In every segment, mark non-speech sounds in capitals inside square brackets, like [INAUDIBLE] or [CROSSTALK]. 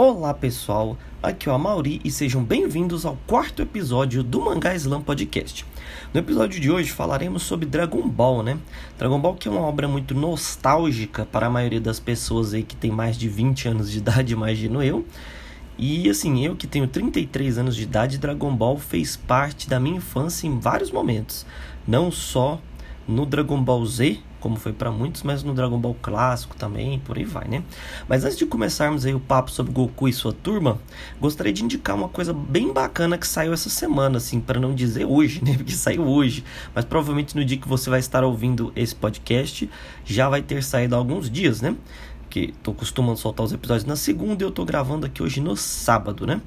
Olá pessoal, aqui é o Amauri e sejam bem-vindos ao quarto episódio do Mangá Slam Podcast. No episódio de hoje falaremos sobre Dragon Ball, né? Dragon Ball que é uma obra muito nostálgica para a maioria das pessoas aí que tem mais de 20 anos de [LAUGHS] idade, imagino eu. E assim, eu que tenho 33 anos de idade, Dragon Ball fez parte da minha infância em vários momentos. Não só no Dragon Ball Z, como foi para muitos, mas no Dragon Ball clássico também, por aí vai, né? Mas antes de começarmos aí o papo sobre Goku e sua turma, gostaria de indicar uma coisa bem bacana que saiu essa semana, assim, para não dizer hoje, [LAUGHS] né? Porque saiu hoje, mas provavelmente no dia que você vai estar ouvindo esse podcast, já vai ter saído há alguns dias, né? Que tô costumando soltar os episódios na segunda e eu tô gravando aqui hoje no sábado, né?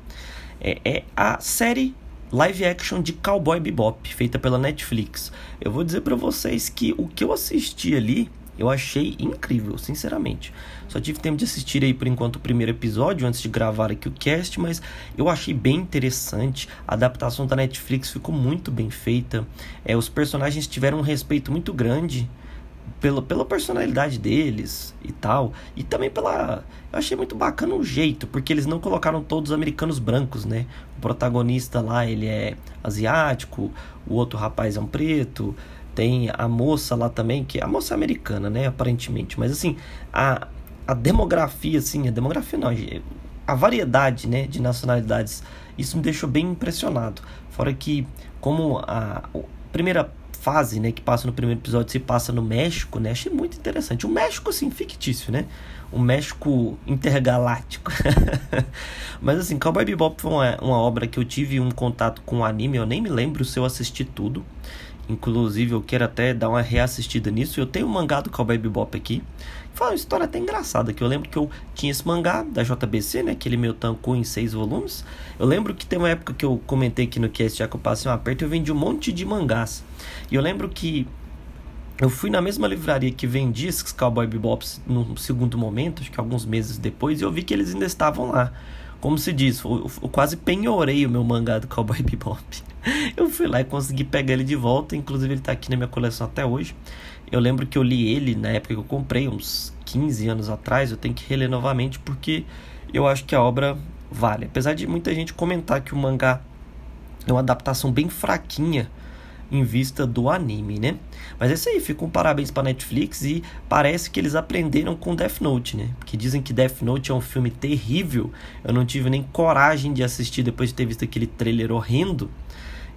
É, é a série live action de Cowboy Bebop, feita pela Netflix. Eu vou dizer para vocês que o que eu assisti ali, eu achei incrível, sinceramente. Só tive tempo de assistir aí por enquanto o primeiro episódio antes de gravar aqui o cast, mas eu achei bem interessante. A adaptação da Netflix ficou muito bem feita. É, os personagens tiveram um respeito muito grande pela, pela personalidade deles e tal. E também pela. Eu achei muito bacana o jeito, porque eles não colocaram todos americanos brancos, né? O protagonista lá, ele é asiático, o outro rapaz é um preto. Tem a moça lá também, que a moça é americana, né? Aparentemente. Mas assim, a, a demografia, assim, a demografia não, a variedade, né, de nacionalidades, isso me deixou bem impressionado. Fora que, como a, a primeira fase, né, que passa no primeiro episódio se passa no México, né? Achei muito interessante. O México, assim, fictício, né? O México intergaláctico. [LAUGHS] Mas, assim, Cowboy Bebop foi uma, uma obra que eu tive um contato com o anime, eu nem me lembro se eu assisti tudo. Inclusive, eu quero até dar uma reassistida nisso. Eu tenho o um mangá do Cowboy Bebop aqui. Foi uma história até engraçada, que eu lembro que eu tinha esse mangá da JBC, né? Aquele meu tanco em seis volumes. Eu lembro que tem uma época que eu comentei aqui no cast, já que eu passei um aperto, eu vendi um monte de mangás. E eu lembro que eu fui na mesma livraria que vendia esses Cowboy Bebops no segundo momento, acho que alguns meses depois, e eu vi que eles ainda estavam lá. Como se diz, eu, eu quase penhorei o meu mangá do Cowboy [LAUGHS] Bebop. Eu fui lá e consegui pegar ele de volta, inclusive ele está aqui na minha coleção até hoje. Eu lembro que eu li ele na época que eu comprei, uns 15 anos atrás, eu tenho que reler novamente porque eu acho que a obra vale. Apesar de muita gente comentar que o mangá é uma adaptação bem fraquinha em vista do anime, né? Mas é isso aí, fica um parabéns para Netflix e parece que eles aprenderam com Death Note, né? Porque dizem que Death Note é um filme terrível. Eu não tive nem coragem de assistir depois de ter visto aquele trailer horrendo.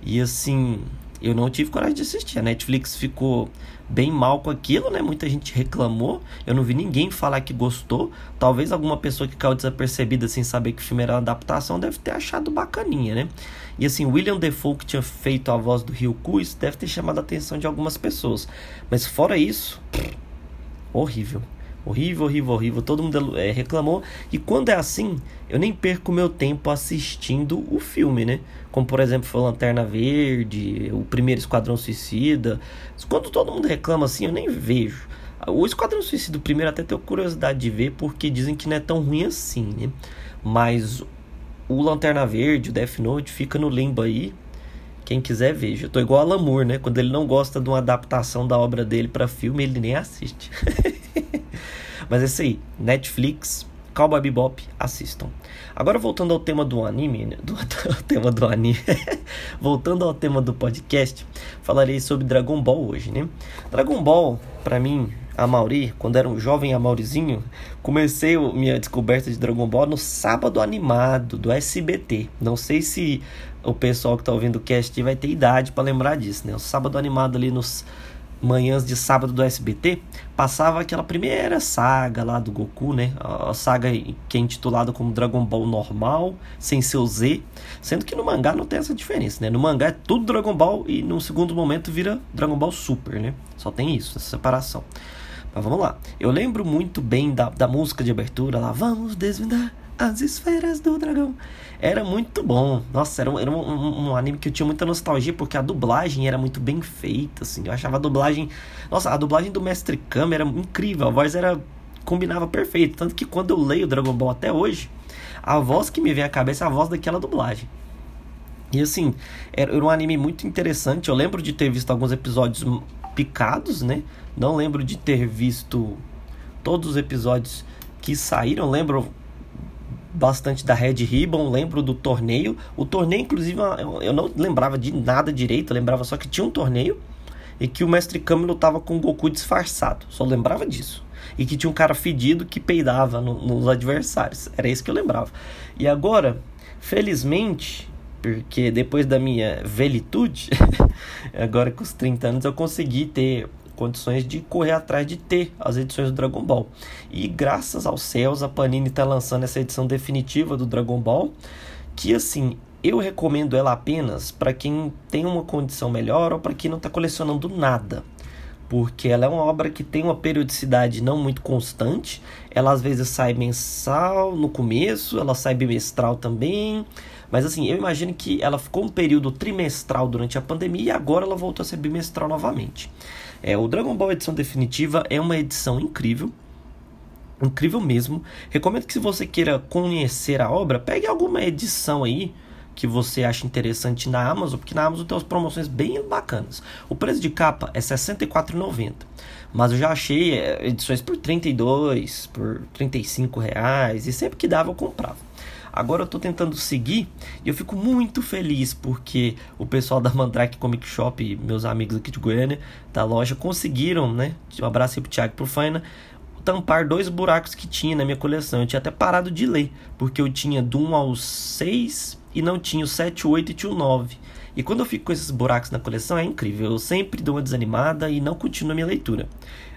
E assim, eu não tive coragem de assistir. A Netflix ficou bem mal com aquilo, né? Muita gente reclamou. Eu não vi ninguém falar que gostou. Talvez alguma pessoa que caiu desapercebida sem saber que o filme era uma adaptação deve ter achado bacaninha, né? E assim, William Defoe que tinha feito a voz do Ryuku, isso deve ter chamado a atenção de algumas pessoas. Mas fora isso, horrível. Horrível, horrível, horrível. Todo mundo é, reclamou. E quando é assim, eu nem perco meu tempo assistindo o filme, né? Como por exemplo foi Lanterna Verde, o primeiro Esquadrão Suicida. Quando todo mundo reclama assim, eu nem vejo. O Esquadrão Suicida, o primeiro, até tenho curiosidade de ver, porque dizem que não é tão ruim assim, né? Mas o Lanterna Verde, o Death Note, fica no limbo aí. Quem quiser veja. Eu tô igual a Lamour, né? Quando ele não gosta de uma adaptação da obra dele para filme, ele nem assiste. [LAUGHS] Mas é isso aí. Netflix, Cowboy Bebop, assistam. Agora voltando ao tema do anime, né? do, [LAUGHS] do tema do anime, [LAUGHS] voltando ao tema do podcast, falarei sobre Dragon Ball hoje, né? Dragon Ball, para mim, a Mauri, quando era um jovem Amaurizinho, comecei minha descoberta de Dragon Ball no sábado animado do SBT. Não sei se o pessoal que tá ouvindo o cast vai ter idade para lembrar disso, né? O sábado animado ali nos manhãs de sábado do SBT, passava aquela primeira saga lá do Goku, né? A saga que é intitulada como Dragon Ball normal, sem seu Z, sendo que no mangá não tem essa diferença, né? No mangá é tudo Dragon Ball e num segundo momento vira Dragon Ball Super, né? Só tem isso, essa separação. Mas vamos lá. Eu lembro muito bem da, da música de abertura lá, vamos desvendar as esferas do dragão. Era muito bom. Nossa, era, um, era um, um, anime que eu tinha muita nostalgia, porque a dublagem era muito bem feita, assim. Eu achava a dublagem. Nossa, a dublagem do Mestre Kami era incrível. A voz era. combinava perfeito. Tanto que quando eu leio Dragon Ball até hoje, a voz que me vem à cabeça é a voz daquela dublagem. E assim, era, era um anime muito interessante. Eu lembro de ter visto alguns episódios picados, né? Não lembro de ter visto todos os episódios que saíram. Lembro bastante da Red Ribbon, lembro do torneio. O torneio, inclusive, eu não lembrava de nada direito, eu lembrava só que tinha um torneio e que o Mestre Kami lutava com o Goku disfarçado. Só lembrava disso. E que tinha um cara fedido que peidava no, nos adversários. Era isso que eu lembrava. E agora, felizmente, porque depois da minha velitude, [LAUGHS] agora com os 30 anos, eu consegui ter condições de correr atrás de ter as edições do Dragon Ball. E graças aos céus, a Panini está lançando essa edição definitiva do Dragon Ball, que assim, eu recomendo ela apenas para quem tem uma condição melhor ou para quem não está colecionando nada. Porque ela é uma obra que tem uma periodicidade não muito constante. Ela às vezes sai mensal no começo, ela sai bimestral também. Mas assim, eu imagino que ela ficou um período trimestral durante a pandemia e agora ela voltou a ser bimestral novamente. É, o Dragon Ball Edição Definitiva é uma edição incrível. Incrível mesmo. Recomendo que se você queira conhecer a obra, pegue alguma edição aí que você acha interessante na Amazon, porque na Amazon tem umas promoções bem bacanas. O preço de capa é R$ 64,90. Mas eu já achei é, edições por 32, por 35 reais, e sempre que dava eu comprava. Agora eu estou tentando seguir e eu fico muito feliz porque o pessoal da Mandrake Comic Shop, meus amigos aqui de Goiânia, da loja, conseguiram, né? Um abraço aí pro Thiago e pro Faina, tampar dois buracos que tinha na minha coleção. Eu tinha até parado de ler, porque eu tinha do 1 aos 6 e não tinha o 7, 8 e tinha o 9. E quando eu fico com esses buracos na coleção é incrível. Eu sempre dou uma desanimada e não continuo a minha leitura.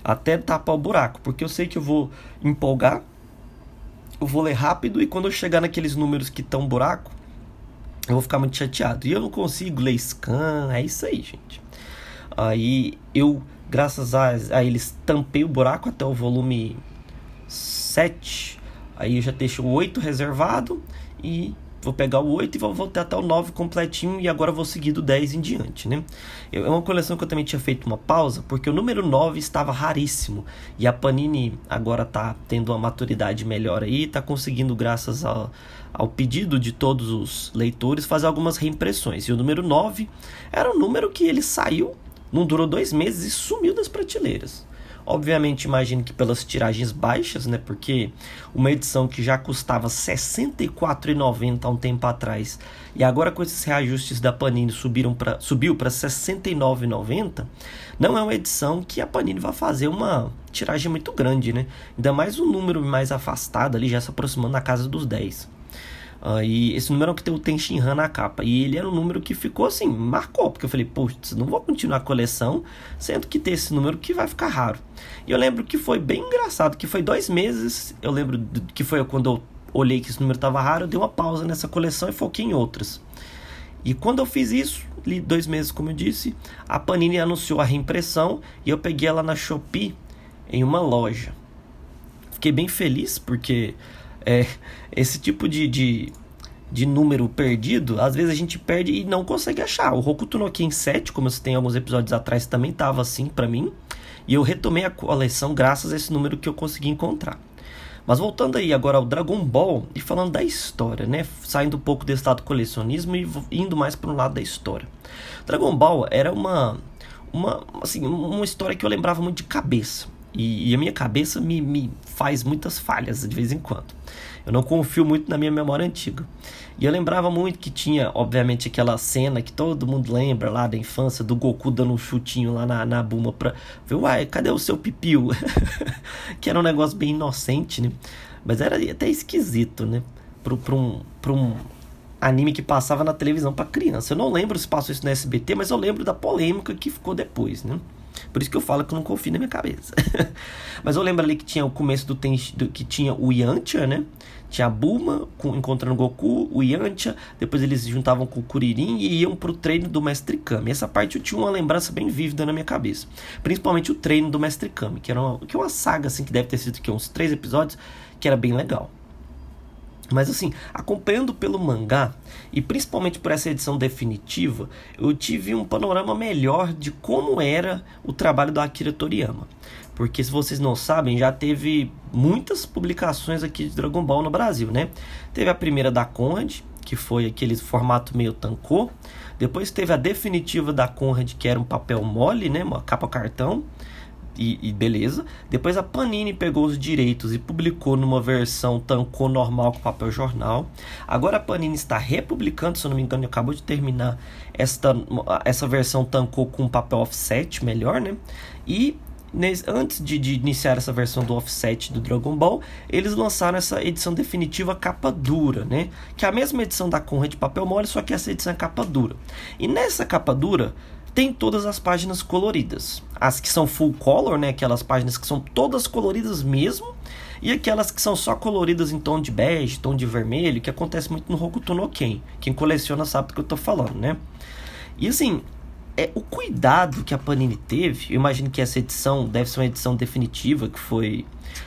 Até tapar o buraco, porque eu sei que eu vou empolgar eu vou ler rápido e quando eu chegar naqueles números que estão buraco, eu vou ficar muito chateado. E eu não consigo ler scan, é isso aí, gente. Aí eu, graças a, a eles, tampei o buraco até o volume 7. Aí eu já deixo o 8 reservado e vou pegar o 8 e vou voltar até o 9 completinho e agora vou seguir do 10 em diante, né? É uma coleção que eu também tinha feito uma pausa, porque o número 9 estava raríssimo e a Panini agora tá tendo uma maturidade melhor aí, tá conseguindo graças ao, ao pedido de todos os leitores fazer algumas reimpressões. E o número 9 era um número que ele saiu, não durou dois meses e sumiu das prateleiras. Obviamente, imagino que pelas tiragens baixas, né? Porque uma edição que já custava R$ 64,90 há um tempo atrás e agora com esses reajustes da Panini subiram pra, subiu para R$ 69,90, não é uma edição que a Panini vai fazer uma tiragem muito grande, né? Ainda mais um número mais afastado ali, já se aproximando na casa dos 10. Uh, e esse número é o que tem o Ten Han na capa. E ele era um número que ficou assim, marcou, porque eu falei, putz, não vou continuar a coleção, sendo que tem esse número que vai ficar raro. E eu lembro que foi bem engraçado, que foi dois meses, eu lembro que foi quando eu olhei que esse número estava raro, eu dei uma pausa nessa coleção e foquei em outras. E quando eu fiz isso, li dois meses, como eu disse, a Panini anunciou a reimpressão e eu peguei ela na Shopee em uma loja. Fiquei bem feliz porque é, esse tipo de, de, de, número perdido, às vezes a gente perde e não consegue achar. O Hokuto no Ken 7, como eu citei alguns episódios atrás, também estava assim para mim. E eu retomei a coleção graças a esse número que eu consegui encontrar. Mas voltando aí agora ao Dragon Ball e falando da história, né? Saindo um pouco desse lado do colecionismo e indo mais para um lado da história. Dragon Ball era uma, uma, assim, uma história que eu lembrava muito de cabeça. E, e, a minha cabeça me, me faz muitas falhas de vez em quando. Eu não confio muito na minha memória antiga. E eu lembrava muito que tinha, obviamente, aquela cena que todo mundo lembra lá da infância, do Goku dando um chutinho lá na, na Buma pra ver, uai, cadê o seu pipiu? [LAUGHS] que era um negócio bem inocente, né? Mas era até esquisito, né? Pra, um, um anime que passava na televisão para criança. Eu não lembro se passou isso no SBT, mas eu lembro da polêmica que ficou depois, né? Por isso que eu falo que eu não confio na minha cabeça. [LAUGHS] Mas eu lembro ali que tinha o começo do, ten, do que tinha o Yantia, né? Tinha a Bulma com, encontrando Goku, o Yantia, depois eles se juntavam com o Kuririn e iam pro treino do Mestre Kami. Essa parte eu tinha uma lembrança bem vívida na minha cabeça. Principalmente o treino do Mestre Kami, que era uma, que é uma saga assim que deve ter sido que, uns três episódios, que era bem legal. Mas assim, acompanhando pelo mangá e principalmente por essa edição definitiva, eu tive um panorama melhor de como era o trabalho do Akira Toriyama. Porque se vocês não sabem, já teve muitas publicações aqui de Dragon Ball no Brasil, né? Teve a primeira da Conrad, que foi aquele formato meio tancô. Depois teve a definitiva da Conrad, que era um papel mole, né? Uma capa cartão e, e, beleza. Depois a Panini pegou os direitos e publicou numa versão tancou normal com papel jornal. Agora a Panini está republicando, se eu não me engano, acabou de terminar esta, essa versão tancou com papel offset melhor, né? E antes de, de, iniciar essa versão do offset do Dragon Ball, eles lançaram essa edição definitiva capa dura, né? Que é a mesma edição da Conrad de papel mole, só que essa edição é capa dura. E nessa capa dura tem todas as páginas coloridas. As que são full color, né? Aquelas páginas que são todas coloridas mesmo. E aquelas que são só coloridas em tom de bege, tom de vermelho, que acontece muito no Hokuto no Ken. Quem coleciona sabe do que eu tô falando, né? E assim, é o cuidado que a Panini teve. Eu imagino que essa edição deve ser uma edição definitiva que foi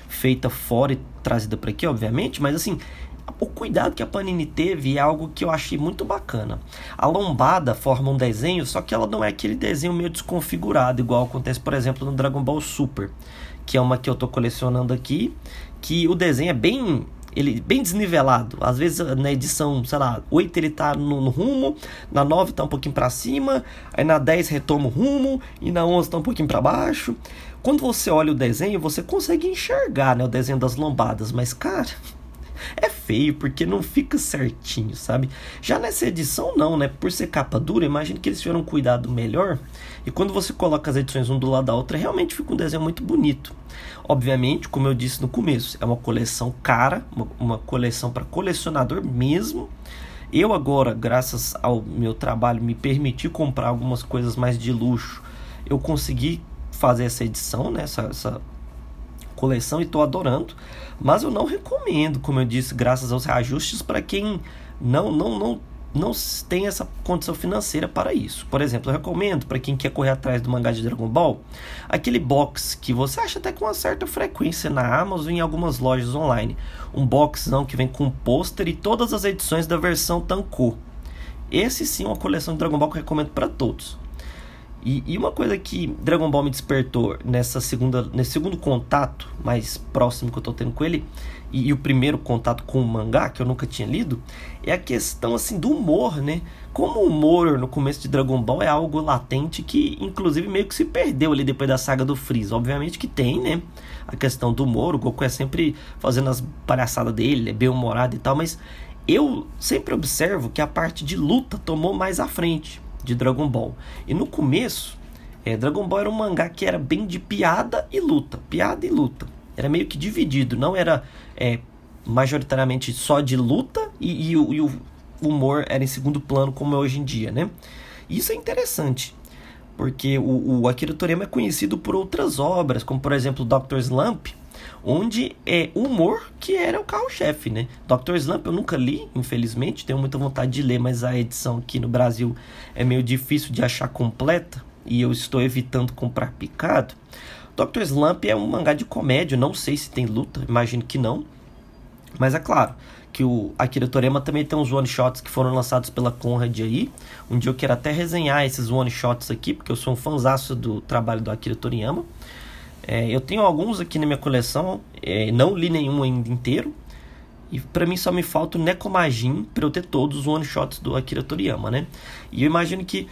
feita fora e trazida para aqui, obviamente, mas assim, o cuidado que a Panini teve é algo que eu achei muito bacana. A lombada forma um desenho, só que ela não é aquele desenho meio desconfigurado, igual acontece, por exemplo, no Dragon Ball Super, que é uma que eu estou colecionando aqui, que o desenho é bem ele bem desnivelado. Às vezes na edição, sei lá, 8 ele tá no, no rumo, na 9 tá um pouquinho para cima, aí na 10 retoma o rumo e na 11 tá um pouquinho para baixo. Quando você olha o desenho, você consegue enxergar, né, o desenho das lombadas, mas cara, é feio porque não fica certinho, sabe? Já nessa edição não, né? Por ser capa dura, imagino que eles tiveram um cuidado melhor. E quando você coloca as edições um do lado da outra, realmente fica um desenho muito bonito. Obviamente, como eu disse no começo, é uma coleção cara, uma, uma coleção para colecionador mesmo. Eu agora, graças ao meu trabalho, me permiti comprar algumas coisas mais de luxo. Eu consegui fazer essa edição, né? essa, essa coleção e estou adorando. Mas eu não recomendo, como eu disse, graças aos reajustes, para quem não, não, não, não tem essa condição financeira para isso. Por exemplo, eu recomendo para quem quer correr atrás do mangá de Dragon Ball, aquele box que você acha até com uma certa frequência na Amazon e em algumas lojas online. Um box não que vem com pôster e todas as edições da versão Tanko. Esse sim é uma coleção de Dragon Ball que eu recomendo para todos. E, e, uma coisa que Dragon Ball me despertou nessa segunda, nesse segundo contato mais próximo que eu tô tendo com ele, e, e, o primeiro contato com o mangá, que eu nunca tinha lido, é a questão assim do humor, né? Como o humor no começo de Dragon Ball é algo latente que, inclusive, meio que se perdeu ali depois da saga do Freeza. Obviamente que tem, né? A questão do humor, o Goku é sempre fazendo as palhaçadas dele, é bem humorado e tal, mas eu sempre observo que a parte de luta tomou mais à frente de Dragon Ball. E no começo, é, Dragon Ball era um mangá que era bem de piada e luta. Piada e luta. Era meio que dividido, não era é, majoritariamente só de luta e, e, o, e, o, humor era em segundo plano, como é hoje em dia, né? Isso é interessante, porque o, o Akira Toriyama é conhecido por outras obras, como por exemplo Dr. Slump, onde é humor que era o carro-chefe, né? Dr. Slump eu nunca li, infelizmente, tenho muita vontade de ler, mas a edição aqui no Brasil é meio difícil de achar completa e eu estou evitando comprar picado. Dr. Slump é um mangá de comédia, não sei se tem luta, imagino que não. Mas é claro que o Akira Toriyama também tem uns one-shots que foram lançados pela Conrad aí. Um dia eu quero até resenhar esses one-shots aqui, porque eu sou um fãzaço do trabalho do Akira Toriyama. É, eu tenho alguns aqui na minha coleção, é, não li nenhum ainda inteiro. E para mim só me falta o Nekomajin para eu ter todos os one-shots do Akira Toriyama, né? E eu imagino que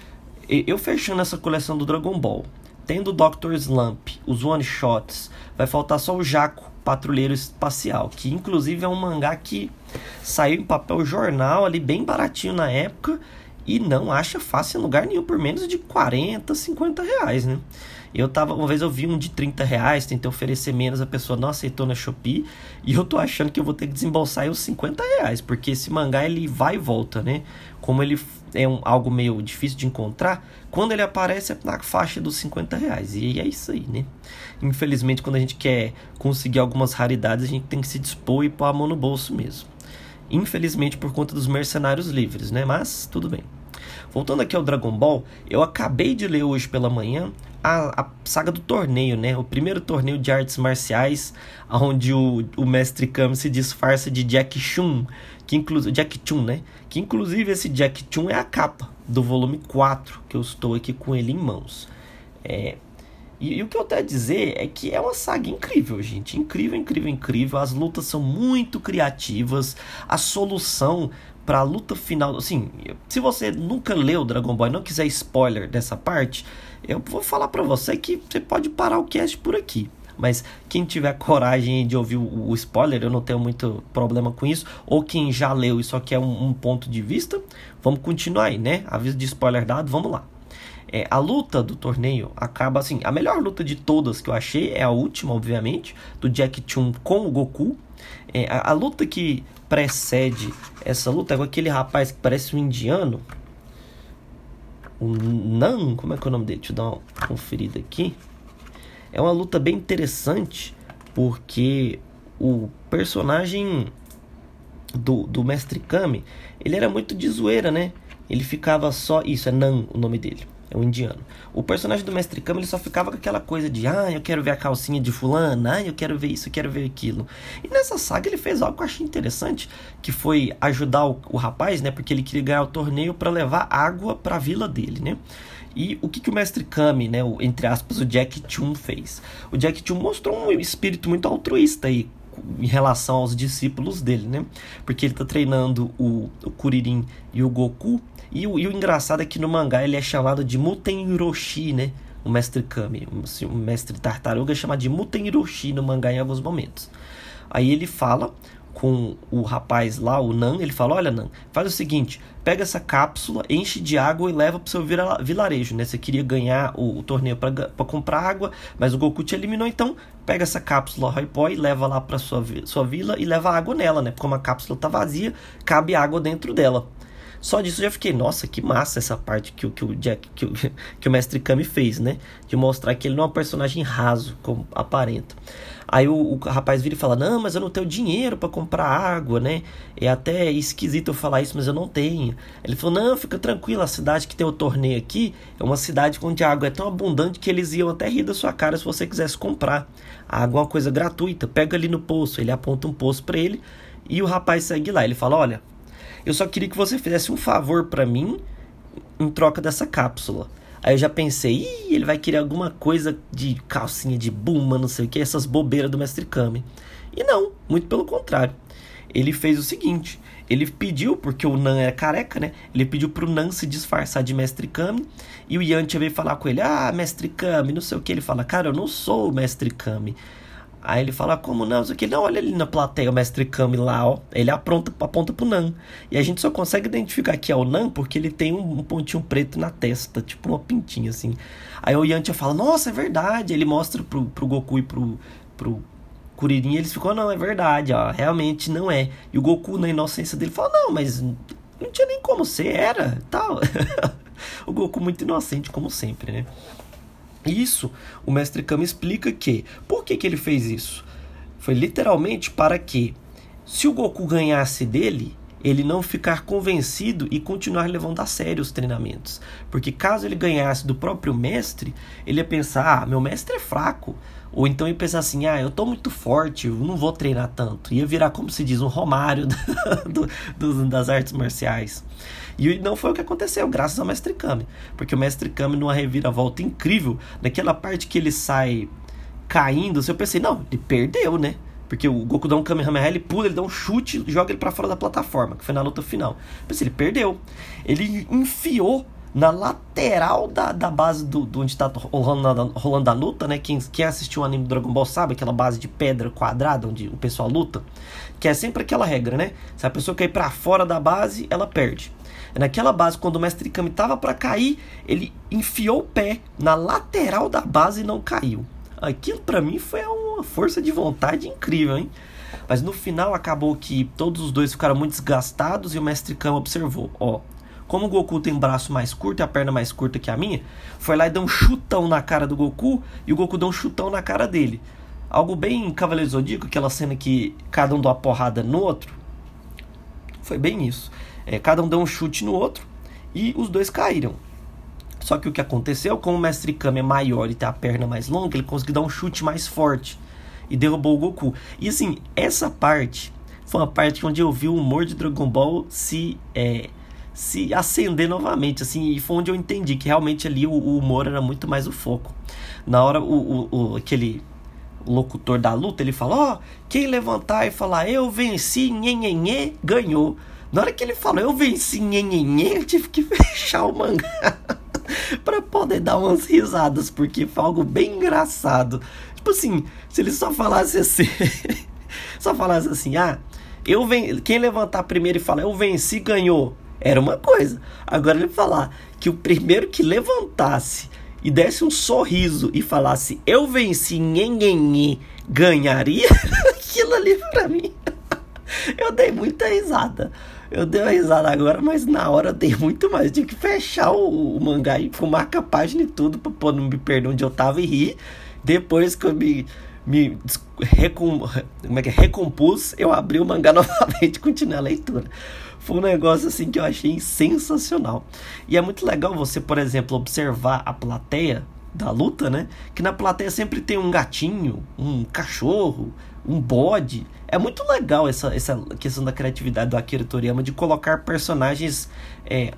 eu fechando essa coleção do Dragon Ball, tendo o Dr. Slump, os one-shots, vai faltar só o Jaco, Patrulheiro Espacial, que inclusive é um mangá que saiu em papel jornal ali bem baratinho na época e não acha fácil em lugar nenhum por menos de 40, 50 reais, né? Eu tava, uma vez eu vi um de 30 reais, tentei oferecer menos, a pessoa não aceitou na Shopee. E eu tô achando que eu vou ter que desembolsar aí os 50 reais, porque esse mangá ele vai e volta, né? Como ele é um, algo meio difícil de encontrar, quando ele aparece é na faixa dos 50 reais. E é isso aí, né? Infelizmente, quando a gente quer conseguir algumas raridades, a gente tem que se dispor e pôr a mão no bolso mesmo. Infelizmente, por conta dos mercenários livres, né? Mas tudo bem. Voltando aqui ao Dragon Ball, eu acabei de ler hoje pela manhã a, a saga do torneio, né? O primeiro torneio de artes marciais, onde o, o mestre Kami se disfarça de Jack Chun, que inclusive Jack Chun, né? Que inclusive esse Jack Chun é a capa do volume 4, que eu estou aqui com ele em mãos. É, e, e, o que eu tenho a dizer é que é uma saga incrível, gente. Incrível, incrível, incrível. As lutas são muito criativas. A solução pra luta final. Assim, se você nunca leu Dragon Ball e não quiser spoiler dessa parte, eu vou falar para você que você pode parar o cast por aqui. Mas quem tiver coragem de ouvir o, o spoiler, eu não tenho muito problema com isso. Ou quem já leu e só quer um, um ponto de vista, vamos continuar aí, né? Aviso de spoiler dado, vamos lá. É, a luta do torneio acaba assim. A melhor luta de todas que eu achei é a última, obviamente, do Jack Chun com o Goku. É, a, a, luta que precede essa luta é com aquele rapaz que parece um indiano. O Nan, como é que é o nome dele? Deixa eu dar uma conferida aqui. É uma luta bem interessante porque o personagem do, do Mestre Kami, ele era muito de zoeira, né? Ele ficava só. Isso, é Nan o nome dele. É um indiano. O personagem do Mestre Kami ele só ficava com aquela coisa de ah, eu quero ver a calcinha de fulano, ah, eu quero ver isso, eu quero ver aquilo. E nessa saga ele fez algo que eu achei interessante, que foi ajudar o, o rapaz, né? Porque ele queria ganhar o torneio para levar água para a vila dele, né? E o que, que o Mestre Kami, né, o, entre aspas, o Jack Chun fez? O Jack Chun mostrou um espírito muito altruísta aí em relação aos discípulos dele, né? Porque ele está treinando o, o Kuririn e o Goku e o, e o engraçado é que no mangá ele é chamado de Muten Hiroshi, né? O mestre Kami. O, o mestre tartaruga é chamado de Muten Hiroshi no mangá em alguns momentos. Aí ele fala com o rapaz lá, o Nan, ele fala: Olha, Nan, faz o seguinte, pega essa cápsula, enche de água e leva pro seu vilarejo, né? Você queria ganhar o, o torneio para comprar água, mas o Goku te eliminou, então pega essa cápsula Roipó e leva lá pra sua, sua vila e leva água nela, né? Como a cápsula tá vazia, cabe água dentro dela. Só disso eu já fiquei, nossa, que massa essa parte que, que, o, Jack, que, o, [LAUGHS] que o Mestre Kami fez, né? De mostrar que ele não é um personagem raso, como aparenta. Aí o, o rapaz vira e fala: Não, mas eu não tenho dinheiro para comprar água, né? É até esquisito eu falar isso, mas eu não tenho. Ele falou: Não, fica tranquilo, a cidade que tem o torneio aqui é uma cidade onde a água é tão abundante que eles iam até rir da sua cara se você quisesse comprar. A água é uma coisa gratuita, pega ali no poço. Ele aponta um poço para ele e o rapaz segue lá. Ele fala: Olha eu só queria que você fizesse um favor para mim em troca dessa cápsula. Aí eu já pensei, Ih, ele vai querer alguma coisa de calcinha de buma, não sei o que, essas bobeiras do Mestre Kami. E não, muito pelo contrário. Ele fez o seguinte: ele pediu, porque o Nan era careca, né? Ele pediu pro Nan se disfarçar de Mestre Kami. E o Yantia veio falar com ele: Ah, Mestre Kami, não sei o que. Ele fala: Cara, eu não sou o Mestre Kami. Aí ele fala, como não? Isso aqui, não, olha ali na plateia, o mestre Kami lá, ó. Ele aponta, aponta pro Nan. E a gente só consegue identificar que é o Nan porque ele tem um, um pontinho preto na testa, tipo uma pintinha assim. Aí o Yantia fala, nossa, é verdade. Ele mostra pro, pro Goku e pro, pro Kuririn, eles ficam, não, é verdade, ó, realmente não é. E o Goku, na inocência dele, fala, não, mas não tinha nem como ser, era, tal. [LAUGHS] o Goku muito inocente, como sempre, né? Isso, o mestre Kami explica que, por que, que ele fez isso? Foi literalmente para que, se o Goku ganhasse dele, ele não ficar convencido e continuar levando a sério os treinamentos. Porque caso ele ganhasse do próprio mestre, ele ia pensar: ah, meu mestre é fraco. Ou então ia pensar assim: ah, eu tô muito forte, eu não vou treinar tanto. Ia virar, como se diz, um Romário [LAUGHS] do, do, das artes marciais. E não foi o que aconteceu, graças ao Mestre Kami. Porque o Mestre Kami, numa reviravolta incrível, naquela parte que ele sai caindo, eu pensei, não, ele perdeu, né? Porque o Goku dá um Kamehameha, ele pula, ele dá um chute, joga ele para fora da plataforma, que foi na luta final. Eu pensei, ele perdeu. Ele enfiou na lateral da, da base do, do onde está rolando, rolando a luta, né? Quem, quem assistiu o anime do Dragon Ball sabe aquela base de pedra quadrada onde o pessoal luta, que é sempre aquela regra, né? Se a pessoa cair para fora da base, ela perde. Naquela base, quando o Mestre Kami estava para cair, ele enfiou o pé na lateral da base e não caiu. Aquilo para mim foi uma força de vontade incrível, hein? Mas no final acabou que todos os dois ficaram muito desgastados e o Mestre Kami observou: ó, como o Goku tem um braço mais curto e a perna mais curta que a minha, foi lá e deu um chutão na cara do Goku e o Goku deu um chutão na cara dele. Algo bem Cavaleiro Zodíaco, aquela cena que cada um dá uma porrada no outro. Foi bem isso. É, cada um deu um chute no outro e os dois caíram. Só que o que aconteceu, como o Mestre Kami é maior e tem a perna mais longa, ele conseguiu dar um chute mais forte e derrubou o Goku. E assim, essa parte foi uma parte onde eu vi o humor de Dragon Ball se é, se acender novamente, assim, e foi onde eu entendi que realmente ali o, o humor era muito mais o foco. Na hora, o, o, o aquele locutor da luta, ele fala, ó, oh, quem levantar e falar eu venci, nhenhenhê, ganhou. Na hora que ele falou, eu venci nhenhenhen, eu tive que [LAUGHS] fechar o mangá [LAUGHS] para poder dar umas risadas, porque foi algo bem engraçado. Tipo assim, se ele só falasse assim, [LAUGHS] só falasse assim, ah, eu ven... quem levantar primeiro e falar, eu venci, ganhou, era uma coisa. Agora ele falar que o primeiro que levantasse e desse um sorriso e falasse, eu venci, nhenhenhen, ganharia, [LAUGHS] aquilo ali pra mim. eu dei muita risada. Eu dei uma risada agora, mas na hora eu dei muito mais. Eu tive que fechar o, o mangá e fumar a página e tudo pra pôr, não me perder onde eu tava e rir. Depois que eu me, me recom, como é que é? recompus, eu abri o mangá [LAUGHS] novamente e continuei a leitura. Foi um negócio assim que eu achei sensacional. E é muito legal você, por exemplo, observar a plateia da luta, né? Que na plateia sempre tem um gatinho, um cachorro, um bode. É muito legal essa, essa questão da criatividade do Akira Toriyama de colocar personagens. É,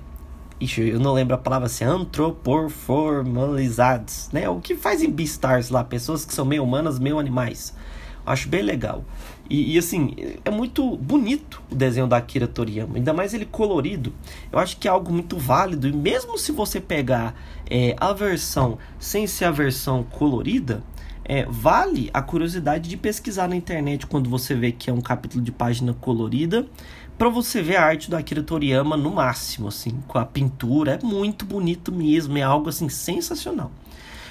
ixi, eu não lembro a palavra assim, antropoformalizados, né? O que faz em Beastars lá, pessoas que são meio humanas, meio animais. Acho bem legal. E, e, assim, é muito bonito o desenho da Akira Toriyama, ainda mais ele colorido. Eu acho que é algo muito válido. E mesmo se você pegar é, a versão sem ser a versão colorida, é, vale a curiosidade de pesquisar na internet quando você vê que é um capítulo de página colorida, para você ver a arte do Akira Toriyama no máximo, assim, com a pintura. É muito bonito mesmo, é algo assim sensacional.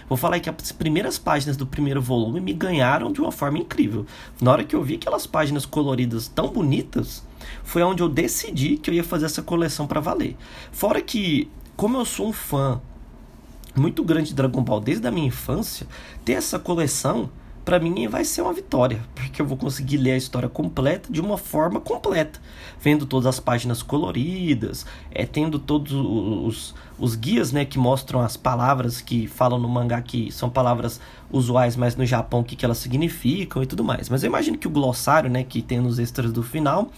Vou falar que as primeiras páginas do primeiro volume me ganharam de uma forma incrível. Na hora que eu vi aquelas páginas coloridas tão bonitas, foi onde eu decidi que eu ia fazer essa coleção para valer. Fora que, como eu sou um fã muito grande de Dragon Ball desde a minha infância, ter essa coleção para mim vai ser uma vitória, porque eu vou conseguir ler a história completa de uma forma completa, vendo todas as páginas coloridas, é, tendo todos os, os guias né, que mostram as palavras que falam no mangá que são palavras usuais, mas no Japão o que, que elas significam e tudo mais. Mas eu imagino que o glossário né, que tem nos extras do final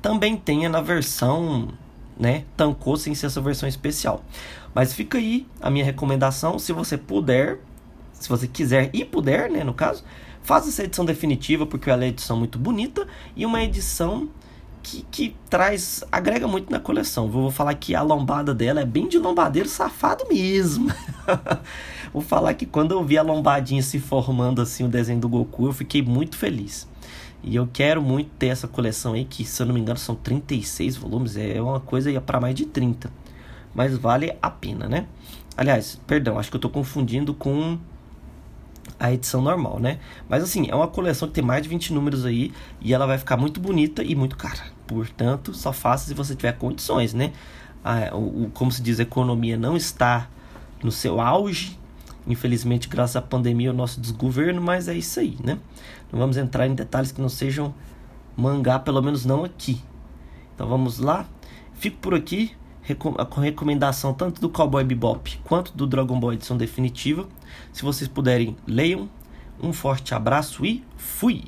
também tenha na versão né, tancou sem ser essa versão especial. Mas fica aí a minha recomendação, se você puder, se você quiser e puder, né, no caso, faça essa edição definitiva, porque ela é uma edição muito bonita e uma edição que, que traz, agrega muito na coleção. Vou falar que a lombada dela é bem de lombadeiro safado mesmo. [LAUGHS] Vou falar que quando eu vi a lombadinha se formando assim, o desenho do Goku, eu fiquei muito feliz. E eu quero muito ter essa coleção aí, que se eu não me engano são 36 volumes, é uma coisa para mais de 30. Mas vale a pena, né? Aliás, perdão, acho que eu estou confundindo com a edição normal, né? Mas assim, é uma coleção que tem mais de 20 números aí e ela vai ficar muito bonita e muito cara. Portanto, só faça se você tiver condições, né? Ah, o, o, como se diz, a economia não está no seu auge. Infelizmente, graças à pandemia, o nosso desgoverno, mas é isso aí, né? Não vamos entrar em detalhes que não sejam mangá, pelo menos não aqui. Então vamos lá. Fico por aqui com recomendação tanto do Cowboy Bebop quanto do Dragon Ball edição definitiva. Se vocês puderem, leiam. Um forte abraço e fui!